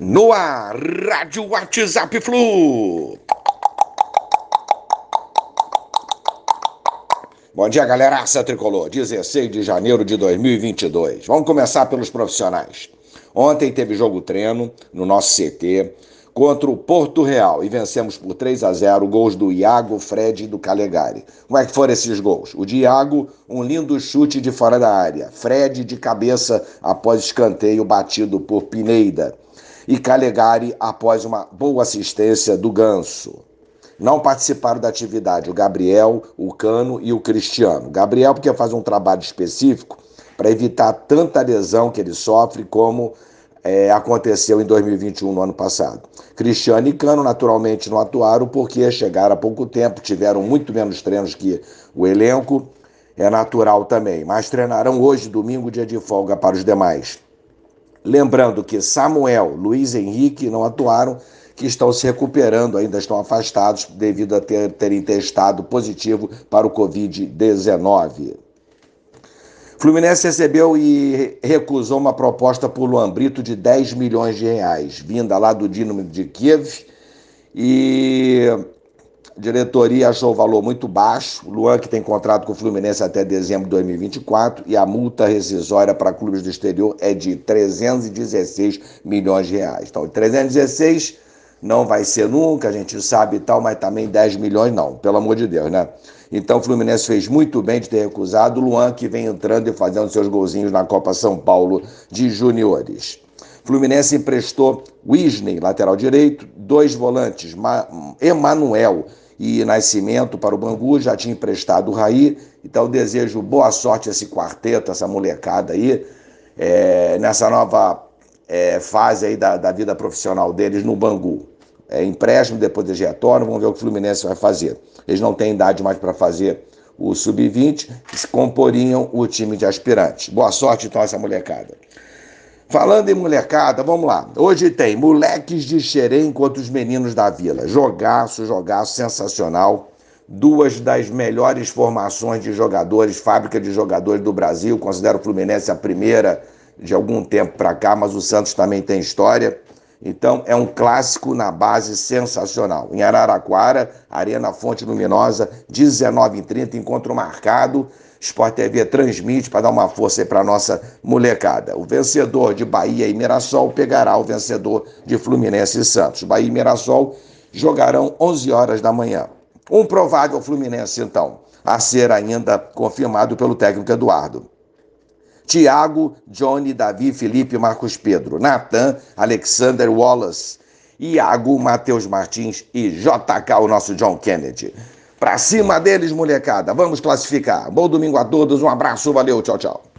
No ar, Rádio WhatsApp Flu. Bom dia, galera. Aça Tricolor, 16 de janeiro de 2022. Vamos começar pelos profissionais. Ontem teve jogo treino no nosso CT contra o Porto Real e vencemos por 3 a 0 gols do Iago, Fred e do Calegari. Como é que foram esses gols? O de Iago, um lindo chute de fora da área. Fred de cabeça após escanteio batido por Pineida. E Calegari após uma boa assistência do Ganso. Não participaram da atividade o Gabriel, o Cano e o Cristiano. Gabriel, porque faz um trabalho específico para evitar tanta lesão que ele sofre, como é, aconteceu em 2021, no ano passado. Cristiano e Cano, naturalmente, não atuaram porque chegaram há pouco tempo, tiveram muito menos treinos que o elenco, é natural também, mas treinarão hoje, domingo, dia de folga para os demais. Lembrando que Samuel, Luiz Henrique não atuaram que estão se recuperando, ainda estão afastados devido a ter, terem testado positivo para o Covid-19. Fluminense recebeu e recusou uma proposta por Luan Brito de 10 milhões de reais, vinda lá do Dinamo de Kiev. E diretoria achou o valor muito baixo. Luan, que tem contrato com o Fluminense até dezembro de 2024, e a multa rescisória para clubes do exterior é de 316 milhões de reais. Então, 316 não vai ser nunca, a gente sabe e tal, mas também 10 milhões não, pelo amor de Deus, né? Então o Fluminense fez muito bem de ter recusado o Luan, que vem entrando e fazendo seus golzinhos na Copa São Paulo de Juniores. Fluminense emprestou Wisney, lateral direito, dois volantes, Emanuel e Nascimento para o Bangu, já tinha emprestado o Raí, então desejo boa sorte a esse quarteto, essa molecada aí, é, nessa nova é, fase aí da, da vida profissional deles no Bangu é, empréstimo, depois de retorno, vamos ver o que o Fluminense vai fazer. Eles não têm idade mais para fazer o sub-20, se comporiam o time de aspirantes. Boa sorte então essa molecada. Falando em molecada, vamos lá. Hoje tem moleques de Xerém contra os meninos da vila. Jogaço, jogaço sensacional. Duas das melhores formações de jogadores, fábrica de jogadores do Brasil. Considero o Fluminense a primeira de algum tempo para cá, mas o Santos também tem história. Então, é um clássico na base sensacional. Em Araraquara, Arena Fonte Luminosa, 19h30, encontro marcado. Sport TV transmite para dar uma força aí para nossa molecada. O vencedor de Bahia e Mirassol pegará o vencedor de Fluminense e Santos. Bahia e Mirassol jogarão 11 horas da manhã. Um provável Fluminense, então, a ser ainda confirmado pelo técnico Eduardo. Tiago, Johnny, Davi, Felipe, Marcos Pedro, Natan, Alexander Wallace, Iago, Matheus Martins e JK, o nosso John Kennedy. Pra cima deles, molecada. Vamos classificar. Bom domingo a todos, um abraço, valeu, tchau, tchau.